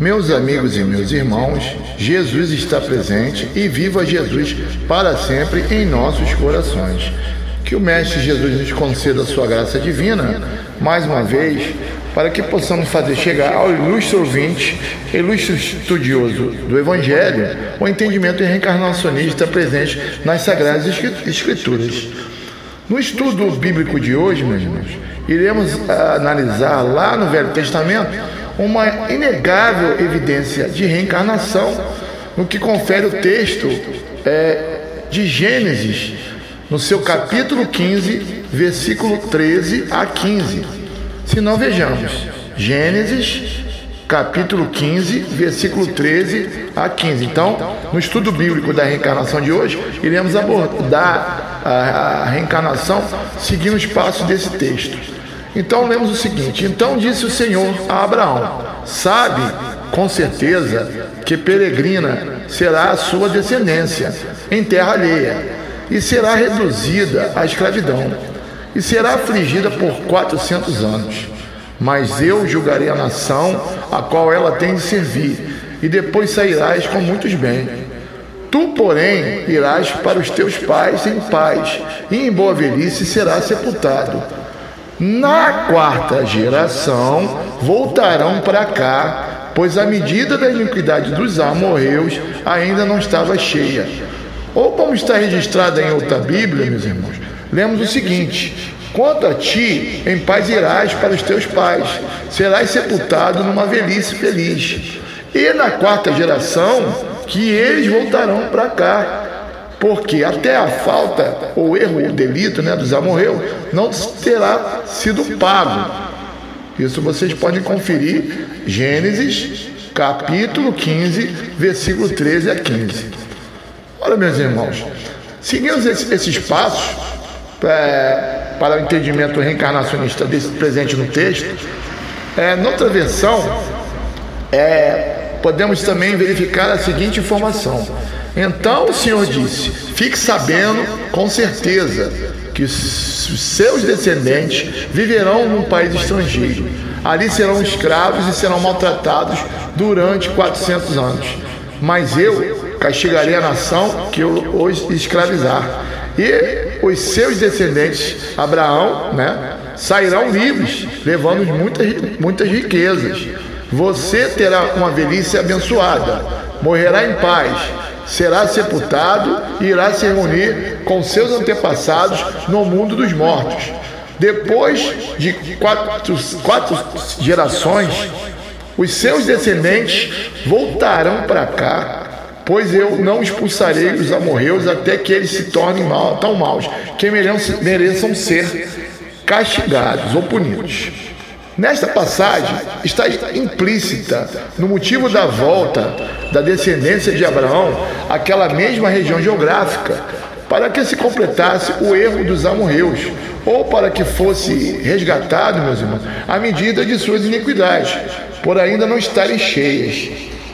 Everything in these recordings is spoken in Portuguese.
Meus amigos e meus irmãos, Jesus está presente e viva Jesus para sempre em nossos corações. Que o Mestre Jesus nos conceda a sua graça divina, mais uma vez, para que possamos fazer chegar ao ilustre ouvinte, ilustre estudioso do Evangelho, o entendimento reencarnacionista presente nas Sagradas Escrituras. No estudo bíblico de hoje, meus irmãos, iremos analisar lá no Velho Testamento uma inegável evidência de reencarnação no que confere o texto é, de Gênesis, no seu capítulo 15, versículo 13 a 15. Se não vejamos, Gênesis, capítulo 15, versículo 13 a 15. Então, no estudo bíblico da reencarnação de hoje, iremos abordar a, reencarnação seguindo os passos desse texto. Então lemos o seguinte: Então disse o Senhor a Abraão: Sabe com certeza que peregrina será a sua descendência em terra alheia, e será reduzida à escravidão, e será afligida por quatrocentos anos. Mas eu julgarei a nação a qual ela tem de servir, e depois sairás com muitos bens. Tu, porém, irás para os teus pais em paz, e em boa velhice serás sepultado na quarta geração voltarão para cá, pois a medida da iniquidade dos amorreus ainda não estava cheia. Ou como está registrada em outra Bíblia, meus irmãos, lemos o seguinte: Quanto a ti, em paz irás para os teus pais, serás sepultado numa velhice feliz. E na quarta geração, que eles voltarão para cá, porque até a falta ou erro ou delito né, dos amorreus não terá sido pago. Isso vocês podem conferir Gênesis capítulo 15, versículo 13 a 15. Olha, meus irmãos, seguindo esses passos é, para o entendimento reencarnacionista desse presente no texto, é, noutra versão, é, podemos também verificar a seguinte informação então o Senhor disse: Fique sabendo com certeza que os seus descendentes viverão num país estrangeiro. Ali serão escravos e serão maltratados durante 400 anos. Mas eu castigarei a nação que os escravizar. E os seus descendentes, Abraão, né, sairão livres, levando muitas, muitas riquezas. Você terá uma velhice abençoada, morrerá em paz será sepultado e irá se reunir com seus antepassados no mundo dos mortos. Depois de quatro, quatro gerações, os seus descendentes voltarão para cá, pois eu não expulsarei os amorreus até que eles se tornem mal, tão maus que mereçam ser castigados ou punidos. Nesta passagem está implícita no motivo da volta da descendência de Abraão àquela mesma região geográfica, para que se completasse o erro dos amorreus, ou para que fosse resgatado, meus irmãos, a medida de suas iniquidades, por ainda não estarem cheias.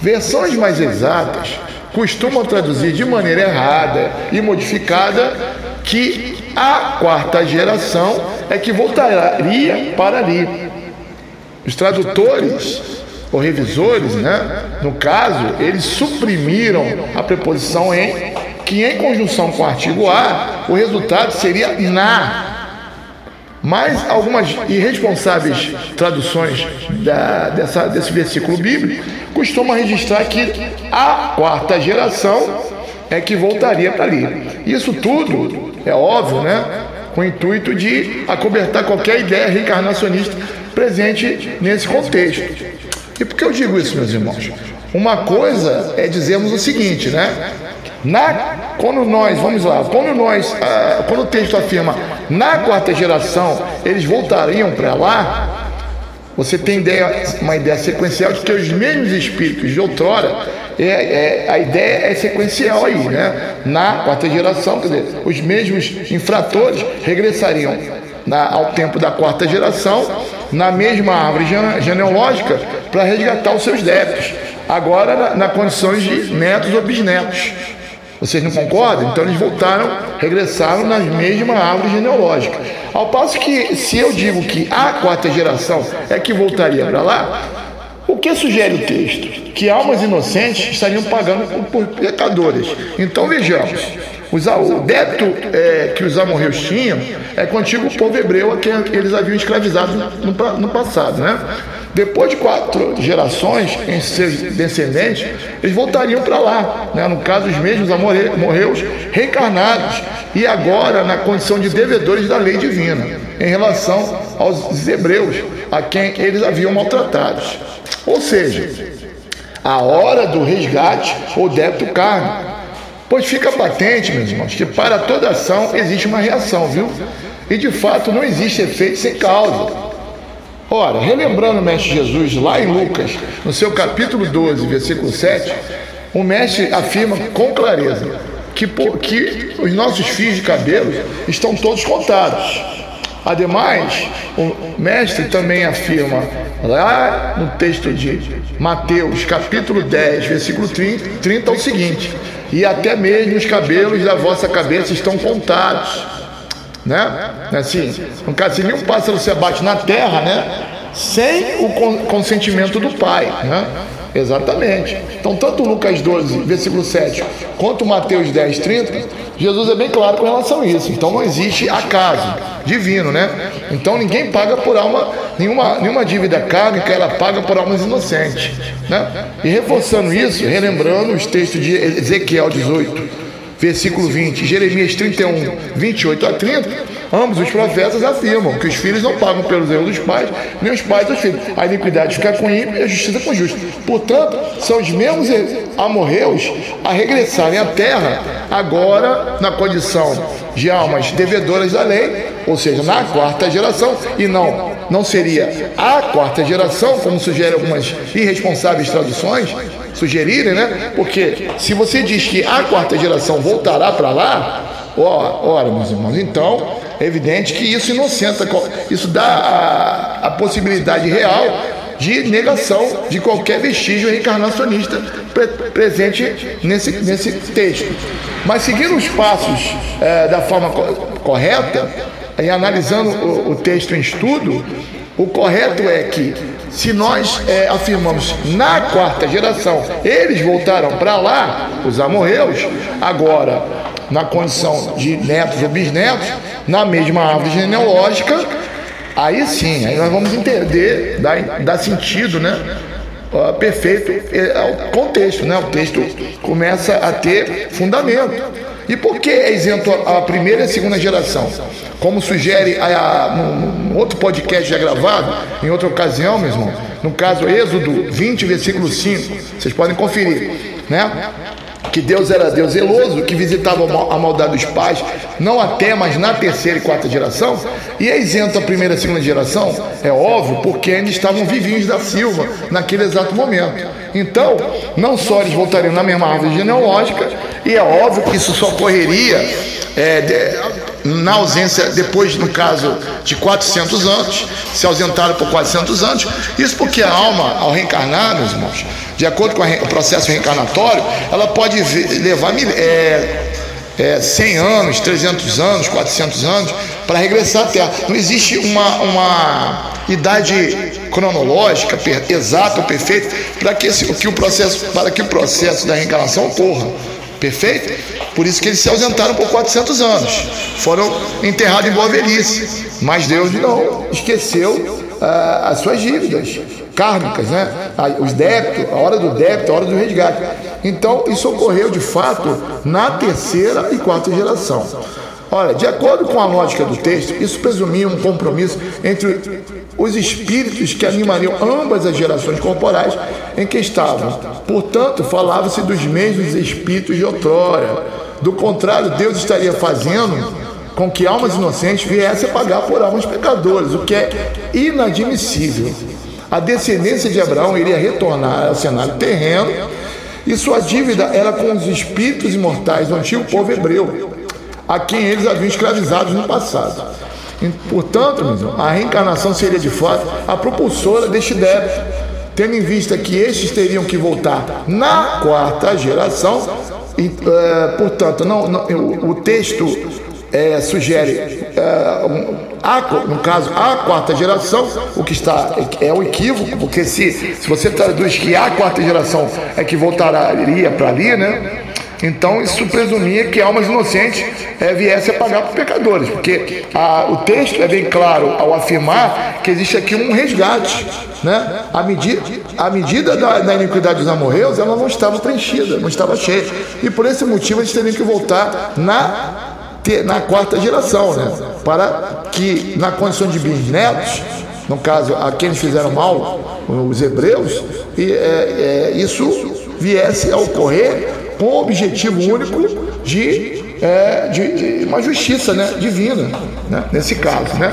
Versões mais exatas costumam traduzir de maneira errada e modificada que a quarta geração é que voltaria para ali os tradutores ou revisores, né, no caso, eles suprimiram a preposição em, que em conjunção com o artigo a, o resultado seria na. Mas algumas irresponsáveis traduções da, dessa, desse versículo bíblico costumam registrar que a quarta geração é que voltaria para ali. Isso tudo é óbvio, né? Com o intuito de acobertar qualquer ideia reencarnacionista presente nesse contexto. E por que eu digo isso, meus irmãos? Uma coisa é dizermos o seguinte, né? Na, quando nós, vamos lá, quando nós, ah, quando o texto afirma na quarta geração eles voltariam para lá, você tem ideia, uma ideia sequencial de que os mesmos espíritos de outrora, é, é, a ideia é sequencial aí, né? Na quarta geração, quer dizer, os mesmos infratores regressariam na, ao tempo da quarta geração na mesma árvore genealógica para resgatar os seus débitos, agora na, na condições de netos ou bisnetos. Vocês não concordam? Então eles voltaram, regressaram na mesma árvore genealógica. Ao passo que, se eu digo que a quarta geração é que voltaria para lá, O que sugere o texto? Que almas inocentes estariam pagando por pecadores. Então vejamos. O débito é, que os amorreus tinham é com o antigo povo hebreu a quem eles haviam escravizado no, no passado, né? Depois de quatro gerações em seus descendentes, eles voltariam para lá, né? no caso, os mesmos amorreus reencarnados, e agora na condição de devedores da lei divina, em relação aos hebreus, a quem eles haviam maltratados. Ou seja, a hora do resgate ou débito carne. Pois fica patente, meus irmãos, que para toda ação existe uma reação, viu? E de fato não existe efeito sem causa. Ora, relembrando o Mestre Jesus lá em Lucas, no seu capítulo 12, versículo 7, o Mestre afirma com clareza que, que os nossos fios de cabelo estão todos contados. Ademais, o Mestre também afirma lá no texto de Mateus, capítulo 10, versículo 30, 30 o seguinte: E até mesmo os cabelos da vossa cabeça estão contados. Né? Assim, no caso, se nenhum pássaro se abate na terra, né? Sem o consentimento do Pai, né? Exatamente. Então, tanto Lucas 12, versículo 7, quanto Mateus 10, 30, Jesus é bem claro com relação a isso. Então, não existe acaso divino, né? Então, ninguém paga por alma, nenhuma, nenhuma dívida kármica, ela paga por almas inocentes, né? E reforçando isso, relembrando os textos de Ezequiel 18, versículo 20, Jeremias 31, 28 a 30, ambos os profetas afirmam que os filhos não pagam pelos erros dos pais, nem os pais dos filhos. A iniquidade fica com ímpio e a justiça com justo. Portanto, são os mesmos amorreus a regressarem à terra, agora na condição de almas devedoras da lei, ou seja, na quarta geração, e não, não seria a quarta geração, como sugere algumas irresponsáveis traduções, sugerirem, né? Porque se você diz que a quarta geração voltará para lá, ora, meus irmãos, então é evidente que isso inocenta, isso dá a, a possibilidade real de negação de qualquer vestígio reencarnacionista pre presente nesse, nesse texto. Mas seguindo os passos é, da forma co correta, e analisando o, o texto em estudo, o correto é que se nós é, afirmamos na quarta geração, eles voltaram para lá, os amorreus, agora na condição de netos ou bisnetos, na mesma árvore genealógica, aí sim, aí nós vamos entender, dar, dar sentido, né? Uh, perfeito é, o contexto, né? O texto começa a ter fundamento. E por que é isento a primeira e a segunda geração? Como sugere a, num, outro podcast já gravado, em outra ocasião, meu irmão, no caso Êxodo 20, versículo 5, vocês podem conferir, né? Que Deus era Deus zeloso, que visitava a maldade dos pais, não até, mas na terceira e quarta geração, e é isento a primeira e segunda geração, é óbvio, porque ainda estavam vivinhos da Silva naquele exato momento. Então, não só eles voltariam na mesma árvore genealógica, e é óbvio que isso só ocorreria é, na ausência, depois, no caso, de 400 anos, se ausentaram por 400 anos, isso porque a alma, ao reencarnar, meus irmãos, de acordo com o processo reencarnatório, ela pode levar é, é, 100 anos, 300 anos, 400 anos para regressar à Terra. Não existe uma, uma idade cronológica per, exata ou perfeita para que, esse, que o processo, para que o processo da reencarnação ocorra. Perfeito? Por isso que eles se ausentaram por 400 anos. Foram enterrados em boa velhice. Mas Deus não esqueceu ah, as suas dívidas kármicas, né? os débitos, a hora do débito, a hora do resgate. Então, isso ocorreu de fato na terceira e quarta geração. Olha, de acordo com a lógica do texto, isso presumia um compromisso entre os espíritos que animariam ambas as gerações corporais em que estavam. Portanto, falava-se dos mesmos espíritos de outrora. Do contrário, Deus estaria fazendo com que almas inocentes viessem a pagar por almas pecadoras, o que é inadmissível a descendência de Abraão iria retornar ao cenário terreno e sua dívida era com os espíritos imortais do antigo povo hebreu, a quem eles haviam escravizados no passado. Portanto, a reencarnação seria de fato a propulsora deste débito, tendo em vista que estes teriam que voltar na quarta geração. E, uh, portanto, não, não, o, o texto é, sugere uh, a, no caso, a quarta geração, o que está é um equívoco, porque se, se você traduz que a quarta geração é que voltaria para ali, né? Então isso presumia que almas inocentes é, viessem a pagar por pecadores, porque a, o texto é bem claro ao afirmar que existe aqui um resgate. Né? A, medida, a medida da, da iniquidade dos amorreus ela não estava preenchida, não estava cheia. E por esse motivo eles teriam que voltar na na quarta geração, né? Para que, na condição de bisnetos, no caso, a quem fizeram mal, os hebreus, e, é, é, isso viesse a ocorrer com o objetivo único de, é, de, de, uma justiça né, divina, né, nesse caso. Né?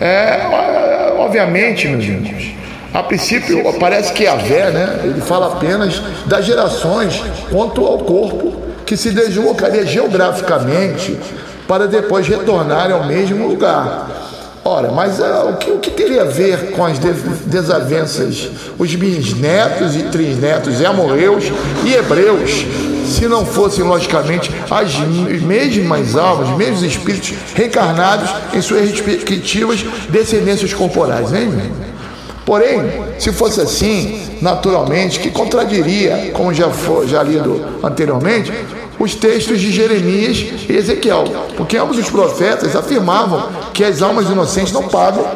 É, obviamente, meus irmãos, a princípio parece que a Vé, né, ele fala apenas das gerações quanto ao corpo que se deslocaria geograficamente para depois retornarem ao mesmo lugar. Ora, mas uh, o, que, o, que, teria a ver com as desavenças, os bisnetos e trisnetos amorreus e hebreus, se não fossem, logicamente, as mesmas almas, os mesmos espíritos reencarnados em suas respectivas descendências corporais, hein, Porém, se fosse assim, naturalmente, que contradiria, como já foi já lido anteriormente, os textos de Jeremias e Ezequiel, porque ambos os profetas afirmavam que as almas inocentes não pagam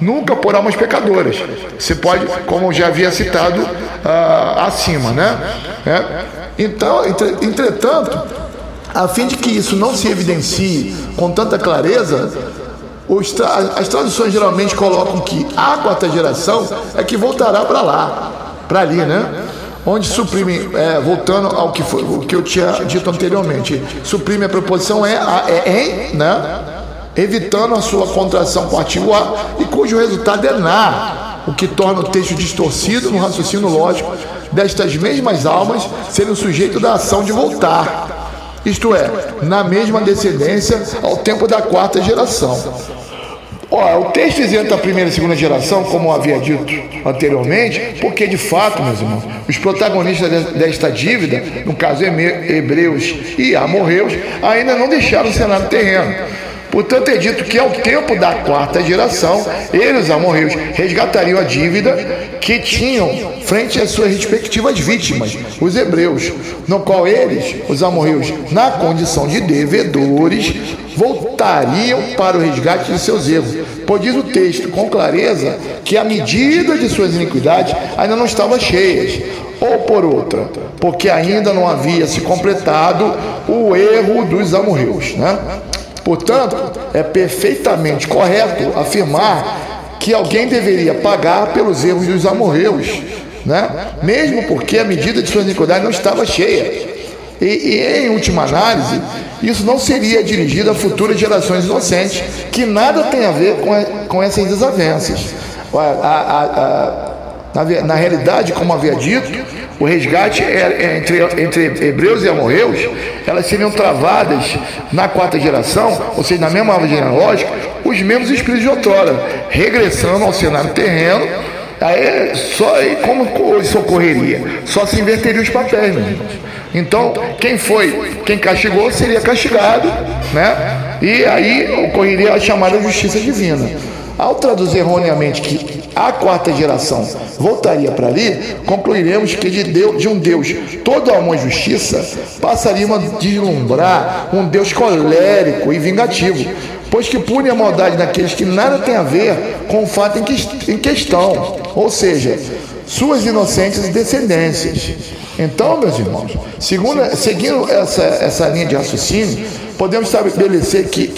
nunca por almas pecadoras. Você pode, como já havia citado uh, acima, né? É. Então, entretanto, a fim de que isso não se evidencie com tanta clareza, as traduções geralmente colocam que a quarta geração é que voltará para lá, para ali, né? onde suprime, é, voltando ao que, foi, o que eu tinha dito anteriormente, suprime a preposição é, é em, né? evitando a sua contração com o artigo A, e cujo resultado é na, o que torna o texto distorcido no raciocínio lógico destas mesmas almas serem sujeito da ação de voltar, isto é, na mesma descendência ao tempo da quarta geração. Ó, o texto isenta a primeira e segunda geração, como havia dito anteriormente, porque de fato, meus irmãos, os protagonistas desta dívida, no caso hebreus e amorreus, ainda não deixaram o cenário terreno. Portanto, é dito que ao tempo da quarta geração, eles, amorreus, resgatariam a dívida que tinham frente às suas respectivas vítimas, os hebreus, no qual eles, os amorreus, na condição de devedores, voltariam para o resgate de seus erros. Pois diz o texto com clareza que a medida de suas iniquidades ainda não estava cheias, ou por outra, porque ainda não havia se completado o erro dos amorreus, né? Portanto, é perfeitamente correto afirmar que alguém deveria pagar pelos erros dos amorreus, né? mesmo porque a medida de sua iniquidade não estava cheia. E, e, em última análise, isso não seria dirigido a futuras gerações inocentes, que nada tem a ver com, a, com essas desavenças. A, a, na, na realidade, como havia dito, o resgate é, é entre, entre hebreus e amorreus, elas seriam travadas na quarta geração, ou seja, na mesma árvore genealógica, os mesmos espíritos de outrora, regressando ao cenário terreno. Aí, só, como isso ocorreria? Só se inverteria os papéis, meus irmãos. Então, quem foi, quem castigou seria castigado, né? E aí ocorreria a chamada justiça divina. Ao traduzir erroneamente que a quarta geração voltaria para ali, concluiremos que de, Deus, de um Deus todo amor e justiça passaríamos a deslumbrar um Deus colérico e vingativo, pois que pune a maldade daqueles que nada tem a ver com o fato em, que, em questão, ou seja, suas inocentes descendências. Então, meus irmãos, segundo, seguindo essa, essa linha de raciocínio, podemos estabelecer que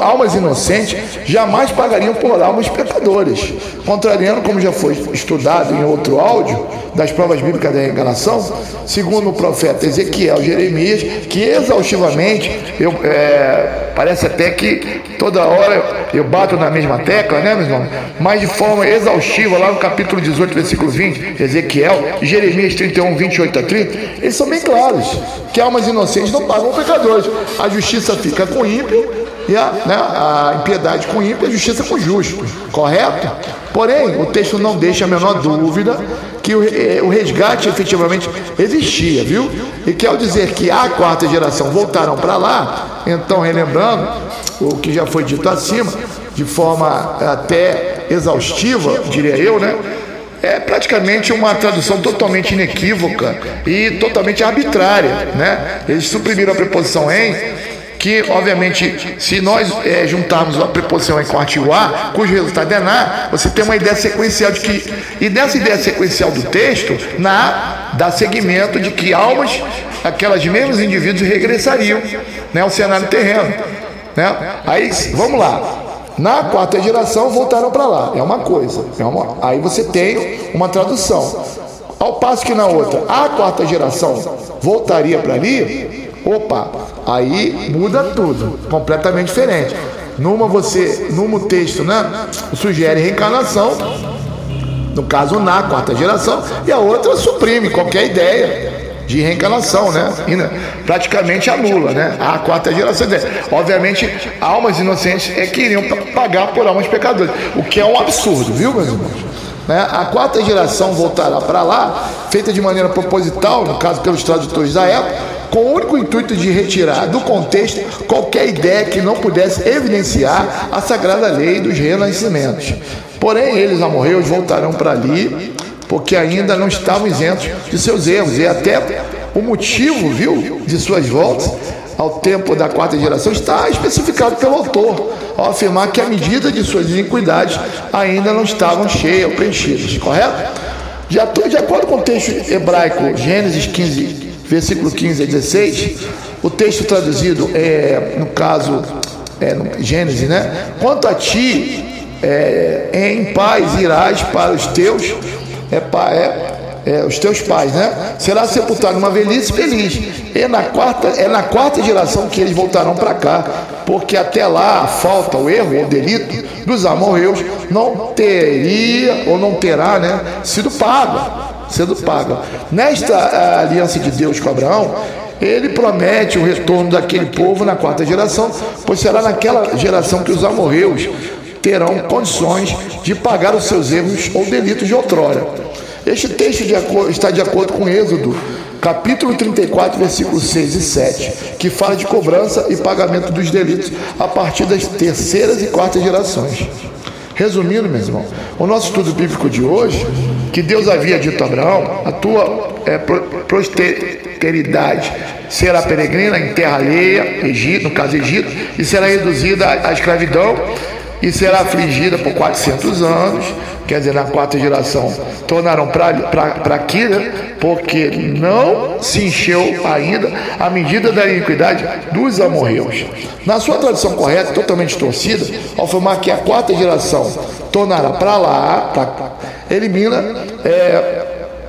almas inocentes jamais pagariam por almas pecadoras, contrariando, como já foi estudado em outro áudio, das provas bíblicas da enganação, segundo o profeta Ezequiel Jeremias, que exaustivamente, eu, é, parece até que toda hora eu bato na mesma tecla, né, meus irmãos? Mas de forma exaustiva, lá no capítulo 18, versículo 20, Ezequiel, Jeremias 31, 28 a 30, eles são bem claros, que almas inocentes não pagam pecadores. A justiça fica com ímpio e a, né, a impiedade com ímpio e a justiça com justo. Correto? Porém, o texto não deixa a menor dúvida que o, eh, resgate efetivamente existia, viu? E que ao dizer que a quarta geração voltaram para lá, então relembrando o que já foi dito acima, de forma até exaustiva, diria eu, né? É praticamente uma tradução totalmente inequívoca e totalmente arbitrária, né? Eles suprimiram a preposição em que, obviamente, se nós é, juntarmos a preposição em com o artigo A, cujo resultado é na, você tem uma ideia sequencial de que, e nessa ideia sequencial do texto, na dá seguimento de que almas, aquelas mesmos indivíduos regressariam né, ao cenário terreno. Né? Aí, vamos lá. Na quarta geração voltaram para lá. É uma coisa. É uma... Aí você tem uma tradução. Ao passo que na outra, a quarta geração voltaria para ali, opa, aí muda tudo, completamente diferente. Numa você, num texto, né, sugere reencarnação, no caso na quarta geração, e a outra suprime qualquer ideia de reencarnação, né? Né, praticamente anula, né? A quarta geração. Obviamente, almas inocentes é que iriam pagar por almas pecadoras, o que é um absurdo, viu, meus irmãos? Né? A quarta geração voltará para lá, feita de maneira proposital, no caso pelos tradutores da época, com o único intuito de retirar do contexto qualquer ideia que não pudesse evidenciar a sagrada lei dos renascimentos. Porém, eles amorreus voltarão para ali, porque ainda não estavam isentos de seus erros, e até o motivo, viu, de suas voltas ao tempo da quarta geração está especificado pelo autor, ao afirmar que a medida de suas iniquidades ainda não estavam cheias ou preenchidas, correto? De, de acordo com o texto hebraico Gênesis 15, versículo 15 a 16, o texto traduzido é, no caso, é, no Gênesis, né? Quanto a ti, é, em paz irás para os teus, é, é, é, os teus pais, né? Será sepultado numa velhice feliz. E na quarta, é na quarta geração que eles voltarão para cá, porque até lá a falta, o erro, o delito dos amorreus não teria ou não terá, né, sido pago, sendo pago. Nesta aliança de Deus com Abraão, ele promete o retorno daquele povo na quarta geração, pois será naquela geração que os amorreus terão condições de pagar os seus erros ou delitos de outrora. Este texto de está de acordo com Êxodo, capítulo 34, versículos 6 e 7, que fala de cobrança e pagamento dos delitos a partir das terceiras e quartas gerações. Resumindo, meu irmão, o nosso estudo bíblico de hoje, que Deus havia dito a Abraão, a tua é, posteridade será peregrina em terra alheia, Egito, no caso Egito, e será reduzida à escravidão e será afligida por 400 anos, quer dizer, na quarta geração, tornaram para né? porque não se encheu ainda a medida da iniquidade dos amorreus. Na sua tradução correta, totalmente torcida, ao afirmar que a quarta geração tornará para lá, pra, elimina é,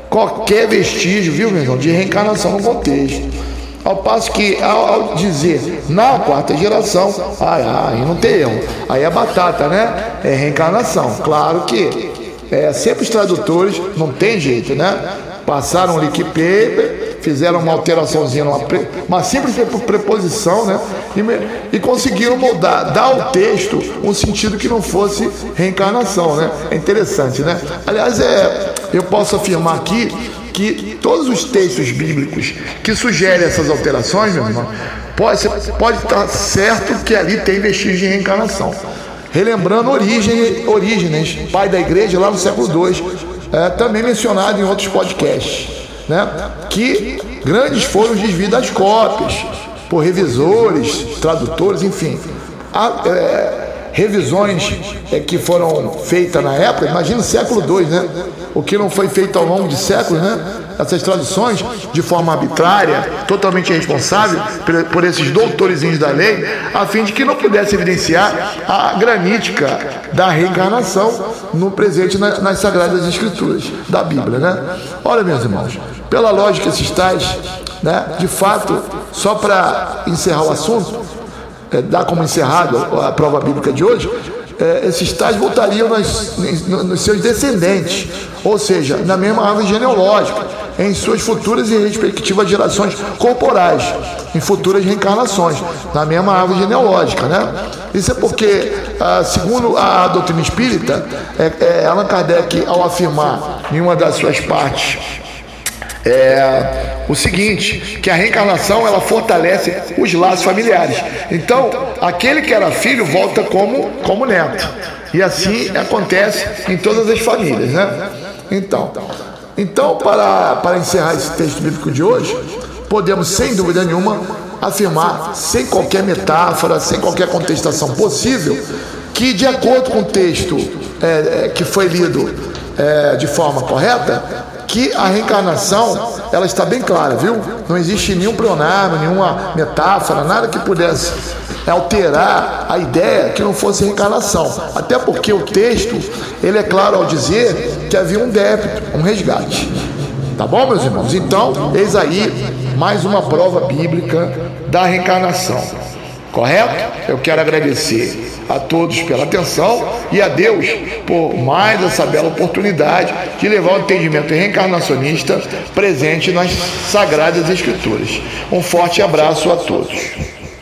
qualquer vestígio, viu, meu irmão, de reencarnação no contexto. Ao passo que, ao, ao dizer na quarta geração, ai, ai, não tem erro. Aí é batata, né? É reencarnação. Claro que é, sempre os tradutores não tem jeito, né? Passaram o liquid paper, fizeram uma alteraçãozinha, uma, uma simples preposição, né? E, e conseguiram moldar, dar ao texto um sentido que não fosse reencarnação, né? É interessante, né? Aliás, é, eu posso afirmar aqui que todos os textos bíblicos que sugerem essas alterações, meu irmão, pode, pode estar certo que ali tem vestígio de reencarnação. Relembrando origem, Orígenes, pai da igreja, lá no século II, é, também mencionado em outros podcasts, né? que grandes foram os desvios das cópias, por revisores, tradutores, enfim. A, é, revisões é, que foram feitas na época, imagina o século II, né? O que não foi feito ao longo de séculos, né? Essas traduções de forma arbitrária, totalmente irresponsável por, esses doutorzinhos da lei, a fim de que não pudesse evidenciar a granítica da reencarnação no presente na, nas Sagradas Escrituras da Bíblia, né? Olha, meus irmãos, pela lógica esses tais, né? De fato, só para encerrar o assunto, é, dar como encerrado a prova bíblica de hoje, é, esses tais voltariam nos, nos seus descendentes, ou seja, na mesma árvore genealógica, em suas futuras e respectivas gerações corporais, em futuras reencarnações, na mesma árvore genealógica, né? Isso é porque, ah, segundo a doutrina espírita, é, é, Allan Kardec, ao afirmar em uma das suas partes é o seguinte, que a reencarnação ela fortalece os laços familiares. Então, aquele que era filho volta como como neto. E assim acontece em todas as famílias, né? Então, então para, para encerrar esse texto bíblico de hoje, podemos sem dúvida nenhuma afirmar, sem qualquer metáfora, sem qualquer contestação possível, que de acordo com o texto é, é, que foi lido é, de forma correta, que a reencarnação ela está bem clara, viu? Não existe nenhum pronome, nenhuma metáfora, nada que pudesse alterar a ideia que não fosse reencarnação. Até porque o texto ele é claro ao dizer que havia um débito, um resgate. Tá bom, meus irmãos? Então, eis aí mais uma prova bíblica da reencarnação. Correto? Eu quero agradecer a todos pela atenção e a Deus por mais essa bela oportunidade de levar o entendimento reencarnacionista presente nas Sagradas Escrituras. Um forte abraço a todos.